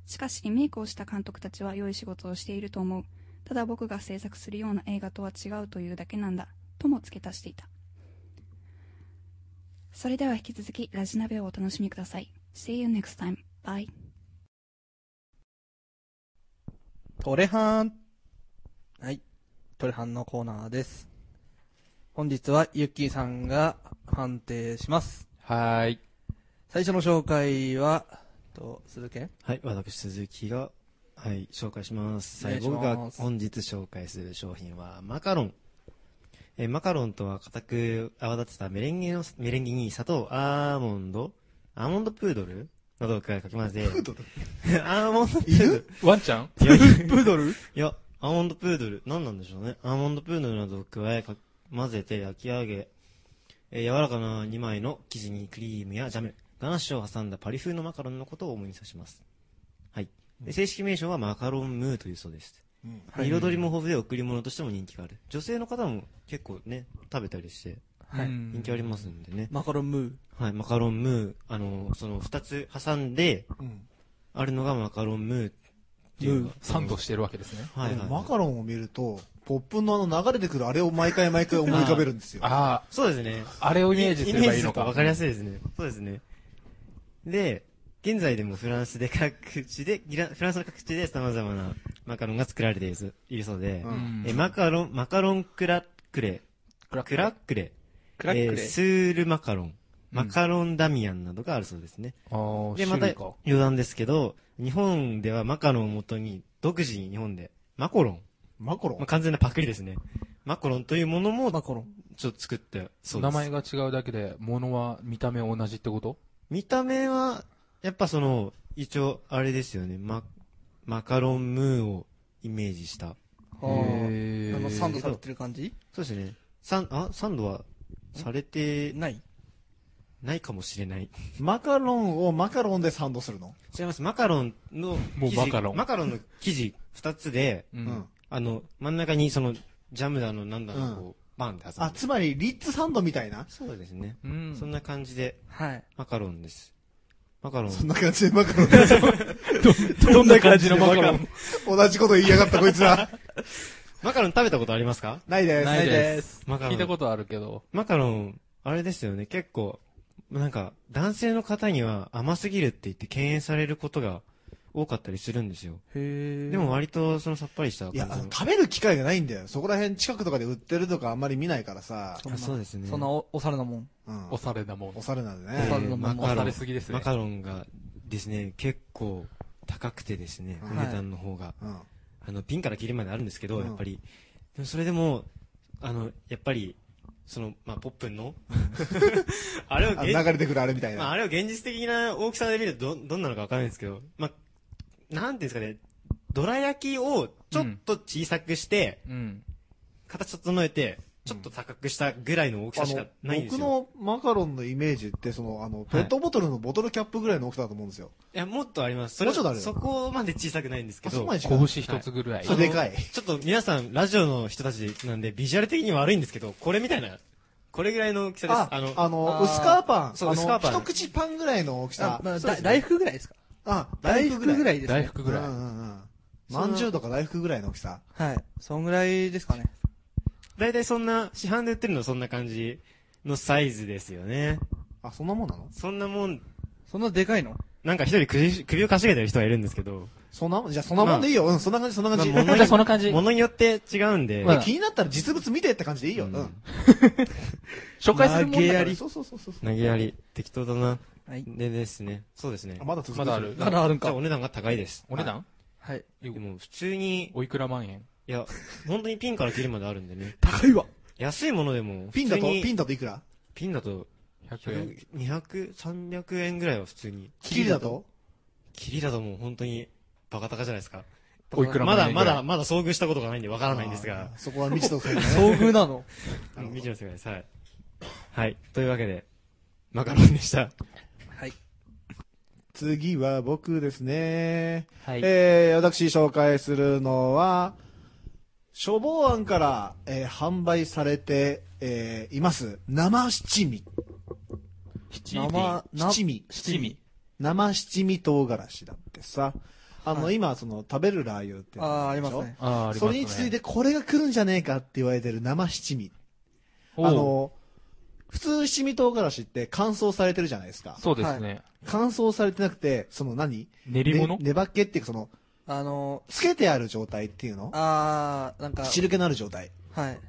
しかしリメイクをした監督たちは良い仕事をしていると思うただ僕が制作するような映画とは違うというだけなんだとも付け足していたそれでは引き続きラジナベをお楽しみください See you next time. Bye. トレハン。はい。トレハンのコーナーです。本日はユッキーさんが判定します。はーい。最初の紹介は、と、鈴木？はい、私、鈴木が、はい、紹介します。はい、お願いし僕が本日紹介する商品は、マカロン。えーマカロンとは固く泡立てたメレンゲの、メレンゲに砂糖、アーモンド、アーモンドプードルなどを加えかき混ぜ、プードル？(laughs) アーモンドプードル。ワンちゃん？いや、いプードル？いや、アーモンドプードル、何なんでしょうね。アーモンドプードルなどを加えか、混ぜて焼き上げ、えー柔らかな2枚の生地にクリームやジャム、ガナッシュを挟んだパリ風のマカロンのことを主に指します。はい。で正式名称はマカロンムーというそうです。はい彩りも豊富で贈り物としても人気がある。女性の方も結構ね、食べたりしてはいうん人気ありますんでね。マカロンムー。はい、マカロンムー、あの、その2つ挟んで、うんあるのがマカロンムーっていうのがサンドしてるわけですね。はいはい。マカロンを見ると、ポップのあの流れてくるあれを毎回毎回思い浮かべるんですよ。あそうですね。あ、あれをイメージすればいいのか。わかりやすいですね。そうですね。で、現在でもフランスで各地で、フランスの各地で様々なマカロンが作られているいるそうで、うんえマカロン、マカロンクラックレ、クラックレ、クラックレえースールマカロン、マカロンダミアンなどがあるそうですね。あーで、また。余談ですけど、日本ではマカロンをもとに、独自に日本で、マコロン、マカロン？まあ、完全なパクリですね。マコロンというものも、マカロン。ちょっと作って、そうです。名前が違うだけで、物は見た目同じってこと？見た目は、やっぱその、一応、あれですよね、マ、マカロンムーをイメージした。あへーーあの、サンドされてる感じ？そうですね。サン、あ、サンドは、されてない？ないかもしれない。マカロンをマカロンでサンドするの？違います。マカロンの生地もうマカロンマカロンの生地二つで、う。うんん。あの、真ん中にその、ジャムだの、なんだの、うんこう、バンって挟あ、んで。つまり、リッツサンドみたいな？そうですね。うん。そんな感じで、はい。マカロンです。マカロン。そんな感じでマカロン (laughs) です。どんな感じのマカロン？同じこと言いやがったこいつら。マカロン食べたことありますか？ないです。ないです。マカロン。聞いたことあるけど。マカロン、あれですよね、結構、なんか、男性の方には甘すぎるって言って敬遠されることが多かったりするんですよ。でも割とそのさっぱりした感いや、じのあの食べる機会がないんだよ。そこら辺近くとかで売ってるとかあんまり見ないからさ。そうですねそんなおおしゃれなもん。うん。おしゃれなもん。おしゃれなんでおしゃれね。なもんマカロンおしゃれすぎですねマカロンがですね、結構高くてですね、はいお値段の方が。うん。あの、ピンからキリまであるんですけど、うんやっぱり。でもそれでも、あの、やっぱり、その、まあ、ポップンの、(laughs) あれをあ現流れてくるあれみたいまあ、な。あれを現実的な大きさで見るとど、どんなのかわからないんですけど、まあ、なんていうんですかね、どら焼きをちょっと小さくして、うん。形整えて、ちょっと高くしたぐらいの大きさしかないんです僕よ。のマカロンのイメージって、その、あの、ペットボトルのボトルキャップぐらいの大きさだと思うんですよ。いや、もっとあります。それもうちょっとあるそこまで小さくないんですけあ、そどこま、で。拳一つぐらい。それでかい。ちょっと皆さん、ラジオの人たちなんで、ビジュアル的に悪いんですけど、これみたいな、これぐらいの大きさです。あ、あの、あの、薄皮パン。そうあ薄皮パンの、一口パンぐらいの大きさあ。まあ大福ぐらいですか？あ、大福ぐらい。いですね。大福ぐらい。うんうんうん。まんじゅうとか大福ぐらいの大きさ。はい。そんぐらいですかね。大体そんな、市販で売ってるのそんな感じのサイズですよね。あ、そんなもんなの？そんなもん、そんなでかいの？なんか一人首首をかしげてる人がいるんですけど、そんな、じゃあそんなもんでいいよ。うん、そんな感じ、そんな感じ。まあじゃあ (laughs) その感じ。物によって違うんで、まあえ気になったら実物見てって感じでいいよ。うん。(laughs) 紹介するもんだから投げやりそうそうそうそう。投げやり、適当だな。はい。でですね、そうですねあ。まだ続くまだある。まだあるんかじゃあ。お値段が高いです。お値段？はい。でも普通に、おいくら万円？いや、本当にピンから切るまであるんでね。高いわ。安いものでも、ピンだと、ピンだといくら？ピンだと、?100 円。200、300円ぐらいは普通に。キリだと？切りだともう本当に、バカ高じゃないですか。おいくらまだまだ、まだ遭遇したことがないんでわからないんですがそこは未知の世界ね。(laughs) 遭遇なの。あの未知の世界です。はい。はい。というわけで、マカロンでした。はい。次は僕ですね。はい。えー、私紹介するのは、処方案から、えー販売されて、えーいます、生七味。七生、な七味。七味。生七味唐辛子だってさ。あの、はい今、その、食べるラー油って。ああ、ありますね。ああ、ありますね。それに続いて、これが来るんじゃねえかって言われてる生七味。あの、普通七味唐辛子って乾燥されてるじゃないですか。そうですね。乾燥されてなくて、その何？練り物？ねっけっていうか、その、あの、つけてある状態っていうの？あー、なんか、汁気のある状態。はい。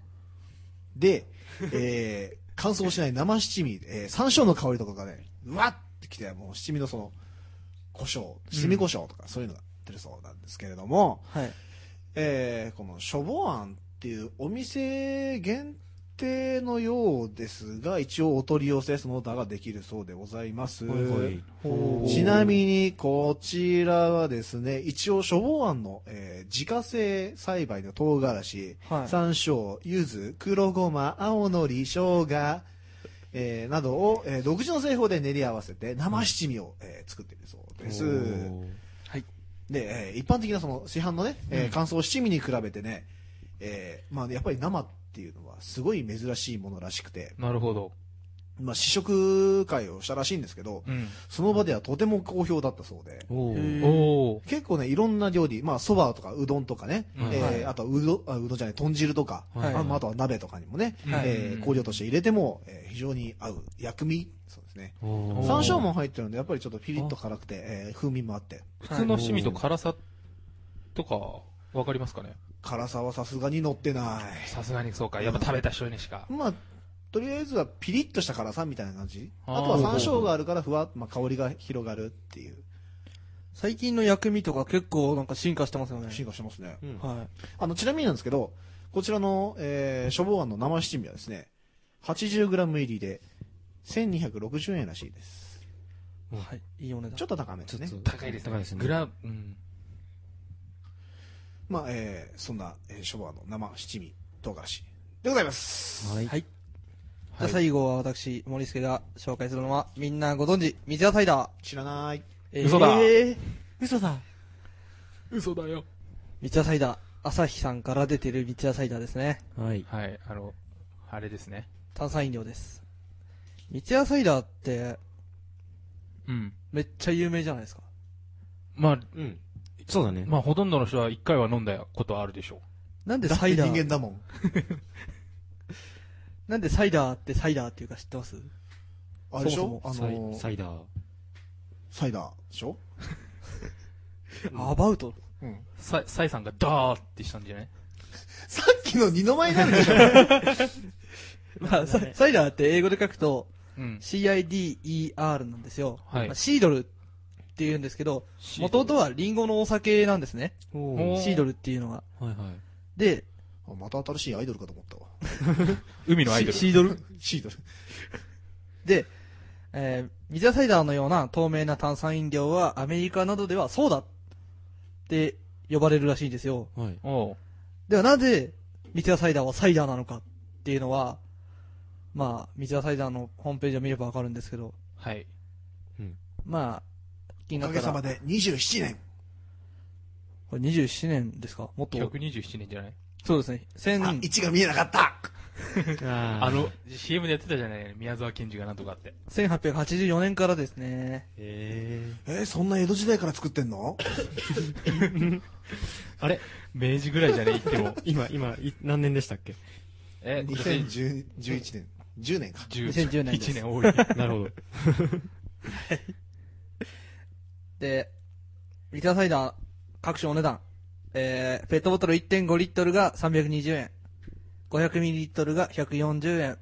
で、えー、乾燥しない生七味、えー、山椒の香りとかがね、うわってきて、もう七味のその、胡椒、七味胡椒とかそういうのが出るそうなんですけれども、はい。えー、この処方案っていうお店限定のようですが、一応お取り寄せその他ができるそうでございます。ちなみに、こちらはですね、一応処方案の、えー自家製栽培の唐辛子、はい山椒、柚子、黒ごま、青のり、生姜、えーなどを、えー独自の製法で練り合わせて生七味を、えー作っているそうです。はい。で、えー一般的なその市販のね、えー乾燥七味に比べてね、えーまあやっぱり生っていうのはすごい珍しいものらしくて、なるほど。まあ試食会をしたらしいんですけど、うん。その場ではとても好評だったそうで。結構ね、いろんな料理、まあ、蕎麦とかうどんとかね、うん。えーはい。あとはうど、あうどんじゃない、豚汁とか、はい。あまああとは鍋とかにもね、はいえー香料として入れても、えー非常に合う薬味、そうですね。ー。山椒も入ってるんで、やっぱりちょっとピリッと辛くて、えー風味もあって、普通の七味と辛さとか、わかりますかね？辛さはさすがに乗ってなさすがにそうか。やっぱ食べた人にしかい。。まあ、とりあえずはピリッとした辛さみたいな感じ。あとは山椒があるからふわっ、まあ、香りが広がるっていう最近の薬味とか結構なんか進化してますよね。進化してますね。うんはあの、ちなみになんですけど、こちらの、えー、処方案の生七味はですね、80g 入りで、1260円らしいです。い。はい。いいお値段。ちょっと高めですね。高いですね。高いですねグラ、うん。まあ、えー、そんな、えー、処方案の生七味唐辛子でございます。はい。はい。じゃあ最後は私、森助が紹介するのは、みんなご存知、三ツ矢サイダー。知らない。えー嘘だ嘘だ。嘘だよ。三ツ矢サイダー。朝日さんから出てる三ツ矢サイダーですね。はい。はい、あの、あれですね。炭酸飲料です。三ツ矢サイダーって、うん。めっちゃ有名じゃないですか。まあ、うん。そうだね。まあ、ほとんどの人は一回は飲んだことはあるでしょなんでだってサイダー、人間だもん。(laughs) なんでサイダーってサイダーっていうか知ってます？あれでしそもょあサイのー、サイダー。サイダーでしょ？(laughs) アバウト。うん。う。サイ、サイさんがダーってしたんじゃない？さっきの二の舞なんでしょ？(laughs) まあ、ササイダーって英語で書くと、うん。CIDER なんですよ。はいまあシードルって言うんですけど、元々はリンゴのお酒なんですね。シードルっていうのが。はいはい。で、あまた新しいアイドルかと思ったわ。(laughs) 海のアイドル。シシードル？(laughs) シードル。で、えー、水やサイダーのような透明な炭酸飲料はアメリカなどではソーダって呼ばれるらしいんですよ。はい。ではなぜ、三ツ矢サイダーはサイダーなのかっっていうのは、まあ、三ツ矢サイダーのホームページを見ればわかるんですけど、はい。まあ、気におなったら、かげさまで27年。これ27年ですか？もっと、127年じゃない？そうですね。あ、1000、1が見えなかった (laughs) あの、CM でやってたじゃない？宮沢賢治がなんとかって。1884年からですね。ええー、そんな江戸時代から作ってんの？ー、(laughs) あれ？明治ぐらいじゃね？言っても。(laughs) 今、今、い何年でしたっけ？え、?2011 年。10年か。2010年です1年多い。なるほど。で、三ツ矢サイダー、各種お値段。えー、ペットボトル1.5リットルが320円。500ミリリットルが140円。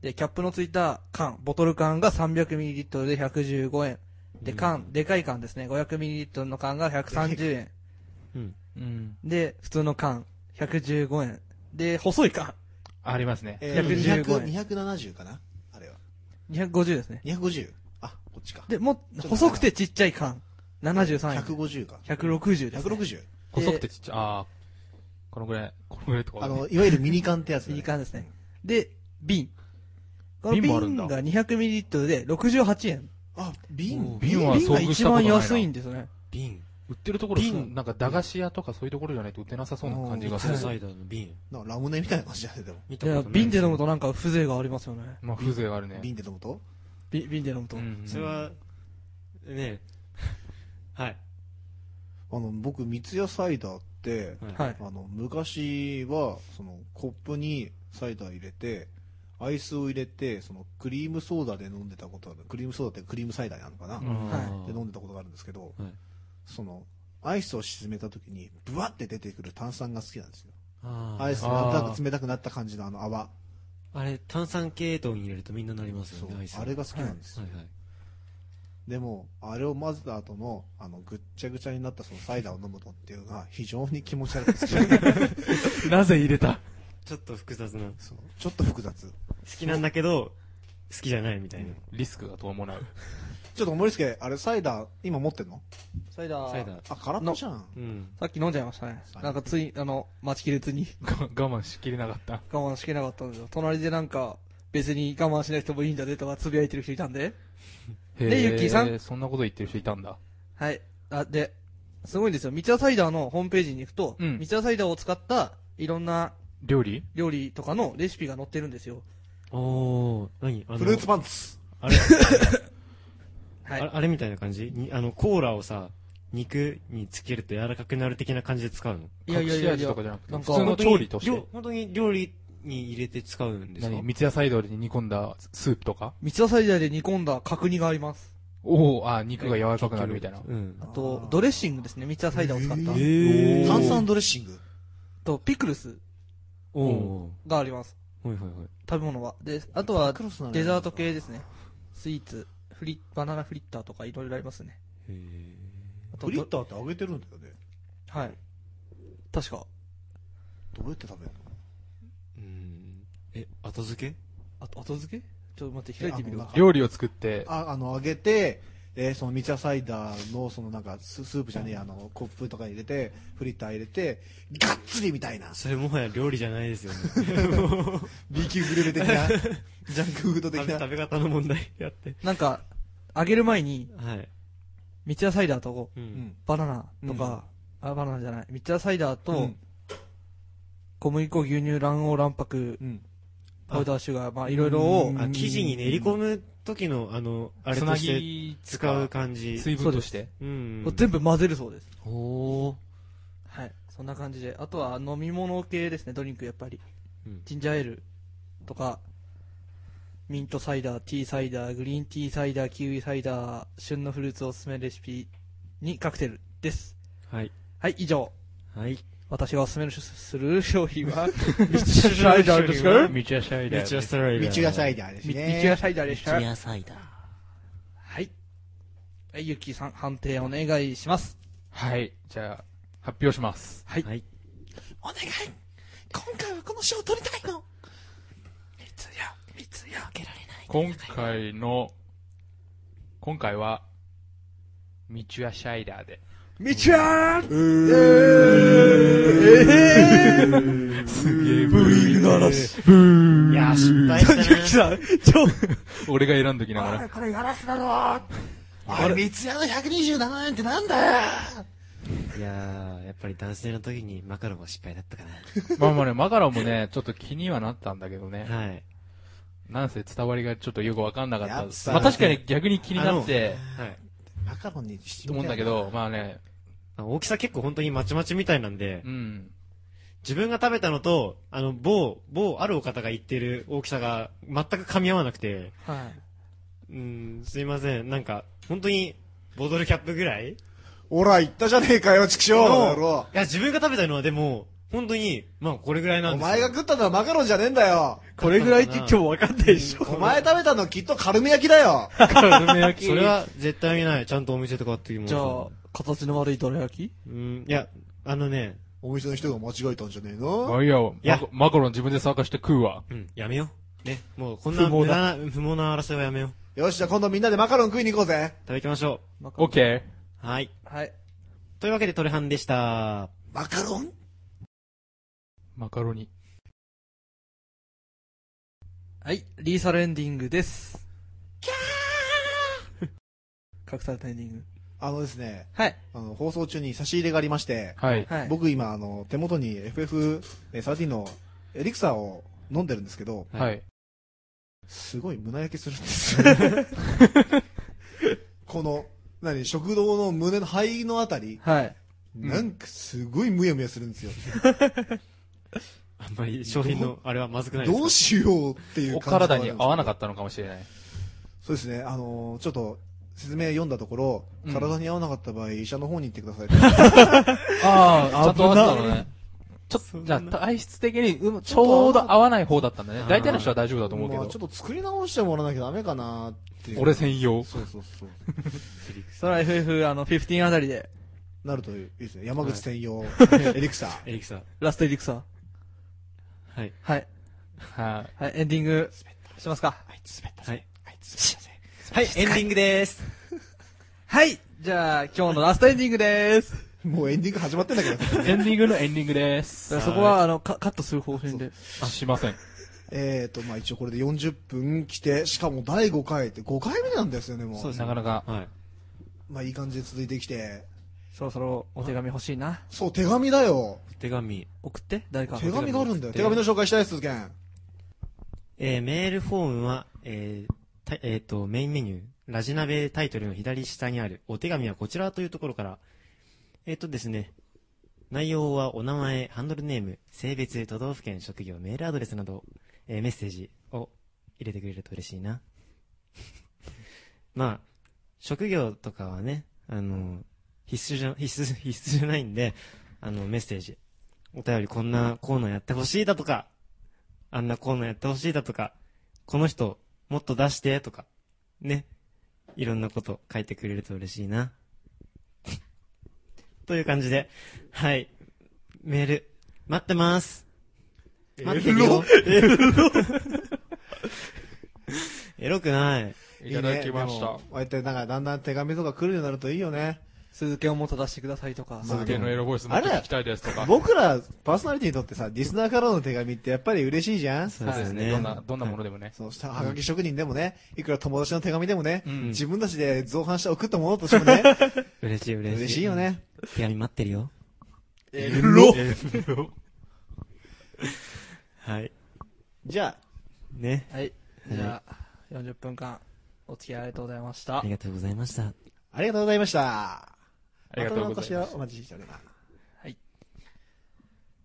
で、キャップのついた缶、ボトル缶が300ミリリットルで115円。で、缶、でかい缶ですね。500ミリリットルの缶が130円。うん。うん。で、普通の缶、115円。で、細い缶、ありますね。えー、115 200円270かな？あれは。250ですね。250? あ、こっちか。で、も細くてちっちゃい缶、73円。150か。160です、ね。160? 細くてちっちゃい。ああ。このぐらい、このぐらいとか、あの、いわゆるミニ缶ってやつ、ミニ缶ですね。で、瓶。この瓶が 200ml で68円。あ、瓶？瓶？は瓶が遭遇一番安いんですね。瓶。売ってるところ、瓶なんか駄菓子屋とかそういうところじゃないと売ってなさそうな感じがする。サイダーの瓶。なラムネみたいな感じだね、でも。見いや、瓶で飲むとなんか風情がありますよね。まあ、風情があるね。瓶で飲むと？び瓶で飲むと。うんそれは、ね (laughs) はい。あの、僕、三ツ矢サイダーって、はい。あの、昔は、その、コップにサイダー入れて、アイスを入れて、その、クリームソーダで飲んでたことがある。クリームソーダってクリームサイダーなのかな、はで飲んでたことがあるんですけど、はいその、アイスを沈めた時に、ブワって出てくる炭酸が好きなんですよ。アイスなんとなく冷たくなった感じのあの泡。あれ、炭酸系統に入れるとみんななりますよね、アイス。あれが好きなんですよ。はいはい。でも、あれを混ぜた後の、あの、ぐっちゃぐちゃになったそのサイダーを飲むのっていうのが非常に気持ち悪くて (laughs) なぜ入れた？ちょっと複雑な。好そうちょっと複雑。きなんだけど、好きじゃないみたいな。リスクが伴う。ちょっと森助、あれサイダー、今持ってんの？サイダー。サイダー。あ、空っぽじゃん。うん。さっき飲んじゃいましたね。なんかつい、あの、待ちきれずに (laughs) 我慢しきれなかった。我慢しきれなかったんですよ。隣でなんか、別に我慢しなくてもいいんだねとかつぶやいてる人いたんで。へでゆっきーさんそんなこと言ってる人いたんだ。はい。あ、で、すごいんですよ。三ツ矢サイダーのホームページに行くと、うん三ツ矢サイダーを使ったいろんな料理？料理とかのレシピが載ってるんですよ。おー、何？あのフルーツパンツ。あれ、(laughs) はい。ああれみたいな感じ？にあの、コーラをさ、肉につけると柔らかくなる的な感じで使うの？いやいやいやいや隠し味とかじゃなくて、なんか普通の調理として？料。本当に料理に入れて使うんですか？何？三ツ矢サイダーで煮込んだスープとか？三ツ矢サイダーで煮込んだ角煮があります。おおあ、肉が柔らかくなるみたいな。うんあ。と、ドレッシングですね。三ツ矢サイダーを使った。え炭酸ドレッシング？と、ピクルス。があります。はいはいはい。食べ物は。で、あとはデザート系ですね。スイーツ、フリバナナフリッターとかいろいろありますね。へあとフリッターって揚げてるんだよね。はい。確か。どうやって食べるの？ーうん。え、後付け？あと、後付け？ちょっと待って、開いてみる料理を作って、あ、あの、揚げて、えーその三ツ矢サイダーの、そのなんかス、スープじゃねえや、あの、コップとかに入れて、フリッター入れて、がっつりみたいな。それもはや料理じゃないですよね。(laughs) B 級グルメ的な、(laughs) ジャンクフード的な。食べ方の問題やって。なんか、揚げる前に、はい。三ツ矢サイダーとう。うんん。バナナとか、あ、バナナじゃない。三ツ矢サイダーとうん、小麦粉、牛乳、卵黄、卵白、うん。パウダーシュガー、まあいろいろを生地に練り込む時の、あの、あれつなとしてぎ使う感じ。水分として。うん。全部混ぜるそうです。おー。はい。そんな感じで。あとは飲み物系ですね、ドリンクやっぱり。うんジンジャーエールとか、ミントサイダー、ティーサイダー、グリーンティーサイダー、キウイサイダー、旬のフルーツおすすめレシピにカクテルです。はい。はい、以上。はい。私がおすすめする商品は、(laughs) ミツサイダーですか？ミチュアシャイダー。めっちゃストライ三ツ矢サイダーですみね。ミツヤサイダーでした。野菜だ。はい。はい、ゆきさん、判定お願いします。はい。じゃあ、発表します。はい。はい。お願い今回はこの賞を取りたいの三つや、三つや開けられない。今回の、今回は、ミチュアシャイダーで。みちゃーすげえ、ブリの嵐。いやー、失敗したな。俺が選んどきながら。これガラスだろあれ、三ツ矢の127円ってなんだよいやー、やっぱり男性の時にマカロンは失敗だったかまあまあね、マカロンもね、ちょっと気にはなったんだけどね。な。はい。なんせ伝わりがちょっとよくわかんなかったまあ確かに逆に気になって、はい。マカロンにしてと思うんだけど、まあね、あ大きさ結構本当にまちまちみたいなんでう、ん。自分が食べたのと、あの、某、某あるお方が言ってる大きさが全く噛み合わなくて、はい。うん、すいません。なんか、本当に、ボトルキャップぐらい？いほら、言ったじゃねえかよ、畜生野郎や、自分が食べたのはでも、本当に、まあこれぐらいなんですよ。お前が食ったのはマカロンじゃねえんだよこれぐらいって今日わかんないでしょ。お前食べたのきっとカルメ焼きだよカルメ焼き。(laughs) それは絶対見ない。ちゃんとお店とかっていうもんじゃあ、形の悪いどら焼き？うん、いや、あのね、お店の人が間違えたんじゃねえの？あいや、いやマカマカロン自分で参加して食うわ。うん、やめよう。ね、もうこんな不毛無駄な、不毛な争いはやめよう。よし、じゃあ今度みんなでマカロン食いに行こうぜ食べきましょオッケう。はい。はい。というわけでトレハンでした。マカロン？ー。マカロニ。はい、リーサルエンディングです。キャー (laughs) 隠されたエンディング。あのですね、はい。あの、放送中に差し入れがありまして、はい。はい。僕今、あの、手元に FF13 のエリクサーを飲んでるんですけど、はい。すごい胸焼けするんですよ。(laughs) この、何、食道の胸の肺のあたり、はい。なんかすごいムヤムヤするんですよ。あんまり商品のあれはまずくないですか？どうしようっていうお感じ体に合わなかっったのかもしれない。そうですね、あのーちょっと、説明読んだところ、うん体に合わなかった場合、医者の方に行ってください。(laughs) ああ、ちゃんとあったの危なね。ちょっと、じゃあ体質的に、うんちょうど合わない方だったんだね。大体の人は大丈夫だと思うけどまあちょ。っと作り直してもらわなきゃダメかなっていう。俺専用。そうそうそう。それは FF、あの、15あたりで、なるといいですね。山口専用、エリクサー。エリクサー。ラストエリクサー。はい。はい。ははい、エンディング、しますか。あいつ滑ったはい。あいつ滑ったぜ。はい、エンディングです。(laughs) はいじゃあ、今日のラストエンディングです。もうエンディング始まってんだけど。い。(laughs) エンディングのエンディングです。そこは、あの、カカットする方針で。しません。えーと、まあ一応これで40分来て、しかも第5回って5回目なんですよね、もう。なかなか。はい。まあいい感じで続いてきて。そろそろお手紙欲しいな。そう、手紙だよ。手紙。送って、誰か。手紙があるんだよ。手紙の紹介したいです、ケン。えー、メールフォームは、えー、たえっ、と、メインメニュー、ラジナベタイトルの左下にある、お手紙はこちらというところから、えっ、とですね、内容はお名前、ハンドルネーム、性別、都道府県、職業、メールアドレスなど、えーメッセージを入れてくれると嬉しいな。(laughs) まあ、職業とかはね、あの、必須じゃ、必須、必須じゃないんで、あの、メッセージ、お便りこんなコーナーやってほしいだとか、あんなコーナーやってほしいだとか、この人、もっと出して、とか、ね。いろんなこと書いてくれると嬉しいな。(laughs) という感じで、はい。メール、待ってます。待ってるよ。エロくない。いただきました。こうやってなんかだんだん手紙とか来るようになるといいよね。鈴木をもっと出してくださいとか。まあ鈴木のエロボイスもっと聞きたいですとか。僕ら、パーソナリティにとってさ、リスナーからの手紙ってやっぱり嬉しいじゃんそうですね。どんな、どんなものでもね。そうした、はがき職人でもね、いくら友達の手紙でもね、うん自分たちで造反して送ったものとしてもね、(laughs) 嬉しい嬉しい。嬉しいよ。ね。手紙待ってるよ。エロ (laughs) はい。じゃあ、ね。はい。じゃあ、40分間、お付き合いありがとうございましたあり。がとうございました。ありがとうございました。ありがとうございます。またのお越しをお待ちしております。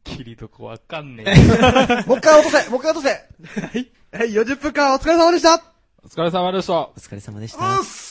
切りどこわかんねえ。(laughs) もう一回落とせもう一回落とせはい、40分間お疲れ様でしたお疲れ様でした。お疲れ様でした。